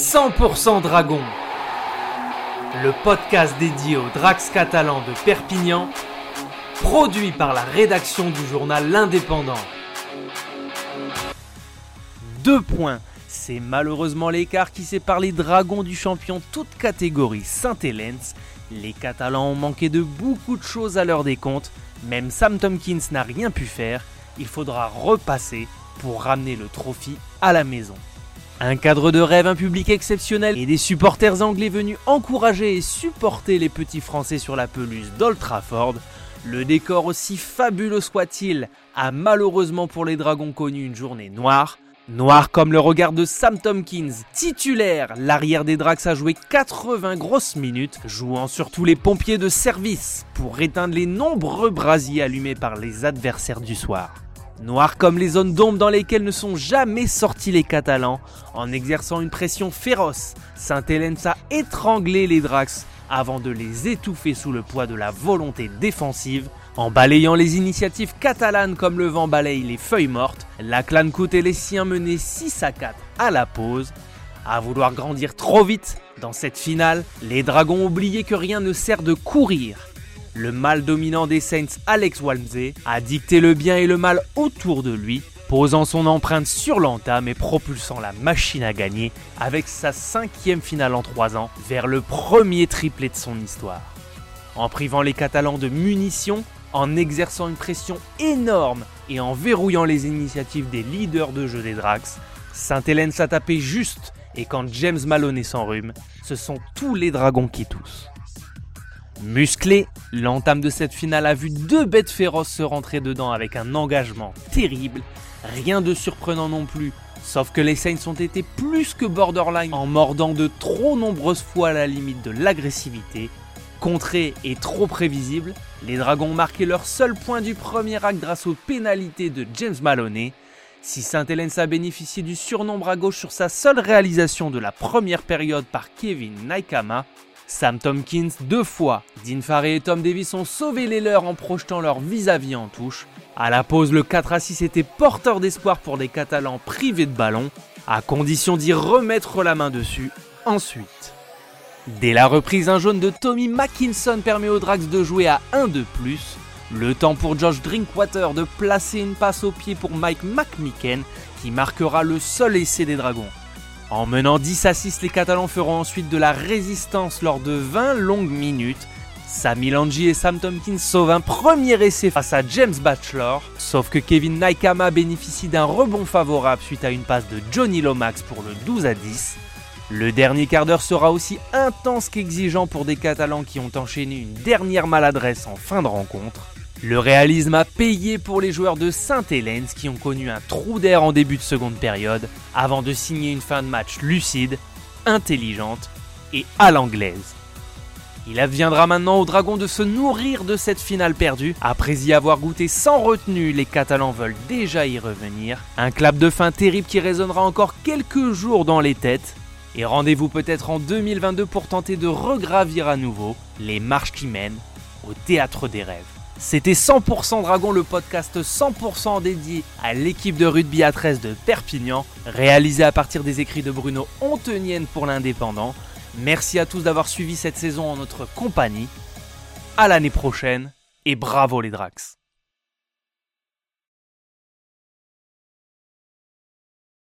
100% Dragon, le podcast dédié aux Drax catalans de Perpignan, produit par la rédaction du journal L'Indépendant. Deux points, c'est malheureusement l'écart qui sépare les Dragons du champion toute catégorie Saint-Hélène. Les Catalans ont manqué de beaucoup de choses à leur décompte, même Sam Tompkins n'a rien pu faire, il faudra repasser pour ramener le trophée à la maison. Un cadre de rêve, un public exceptionnel et des supporters anglais venus encourager et supporter les petits Français sur la pelouse d'Old Trafford. Le décor aussi fabuleux soit-il a malheureusement pour les Dragons connu une journée noire. Noire comme le regard de Sam Tompkins, titulaire, l'arrière des Drax a joué 80 grosses minutes, jouant surtout les pompiers de service pour éteindre les nombreux brasiers allumés par les adversaires du soir. Noir comme les zones d'ombre dans lesquelles ne sont jamais sortis les Catalans, en exerçant une pression féroce, Saint-Hélène a étranglé les Drax avant de les étouffer sous le poids de la volonté défensive. En balayant les initiatives catalanes comme le vent balaye les feuilles mortes, la Clancoute et les siens menaient 6 à 4 à la pause. À vouloir grandir trop vite, dans cette finale, les Dragons oubliaient que rien ne sert de courir le mal dominant des Saints, Alex Walmsley, a dicté le bien et le mal autour de lui, posant son empreinte sur l'entame et propulsant la machine à gagner avec sa cinquième finale en trois ans vers le premier triplé de son histoire. En privant les Catalans de munitions, en exerçant une pression énorme et en verrouillant les initiatives des leaders de jeu des Drax, Sainte-Hélène s'est tapé juste et quand James Maloney s'enrhume, ce sont tous les dragons qui toussent. Musclé, l'entame de cette finale a vu deux bêtes féroces se rentrer dedans avec un engagement terrible. Rien de surprenant non plus, sauf que les Saints ont été plus que borderline en mordant de trop nombreuses fois la limite de l'agressivité. Contrés et trop prévisibles, les Dragons ont marqué leur seul point du premier acte grâce aux pénalités de James Maloney. Si Saint-Hélène a bénéficié du surnombre à gauche sur sa seule réalisation de la première période par Kevin Naikama, Sam Tompkins deux fois. Dean Farey et Tom Davis ont sauvé les leurs en projetant leur vis-à-vis en touche. À la pause, le 4 à 6 était porteur d'espoir pour les Catalans privés de ballon, à condition d'y remettre la main dessus ensuite. Dès la reprise, un jaune de Tommy Mackinson permet aux Drax de jouer à 1 de plus. Le temps pour Josh Drinkwater de placer une passe au pied pour Mike McMicken qui marquera le seul essai des Dragons. En menant 10 à 6, les Catalans feront ensuite de la résistance lors de 20 longues minutes. Sami Langi et Sam Tompkins sauvent un premier essai face à James Batchelor, sauf que Kevin Naikama bénéficie d'un rebond favorable suite à une passe de Johnny Lomax pour le 12 à 10. Le dernier quart d'heure sera aussi intense qu'exigeant pour des Catalans qui ont enchaîné une dernière maladresse en fin de rencontre. Le réalisme a payé pour les joueurs de Saint-Hélène qui ont connu un trou d'air en début de seconde période avant de signer une fin de match lucide, intelligente et à l'anglaise. Il adviendra maintenant aux Dragons de se nourrir de cette finale perdue. Après y avoir goûté sans retenue, les Catalans veulent déjà y revenir. Un clap de fin terrible qui résonnera encore quelques jours dans les têtes. Et rendez-vous peut-être en 2022 pour tenter de regravir à nouveau les marches qui mènent au théâtre des rêves. C'était 100% Dragon, le podcast 100% dédié à l'équipe de rugby à 13 de Perpignan, réalisé à partir des écrits de Bruno Ontenienne pour l'Indépendant. Merci à tous d'avoir suivi cette saison en notre compagnie. À l'année prochaine et bravo les Drax.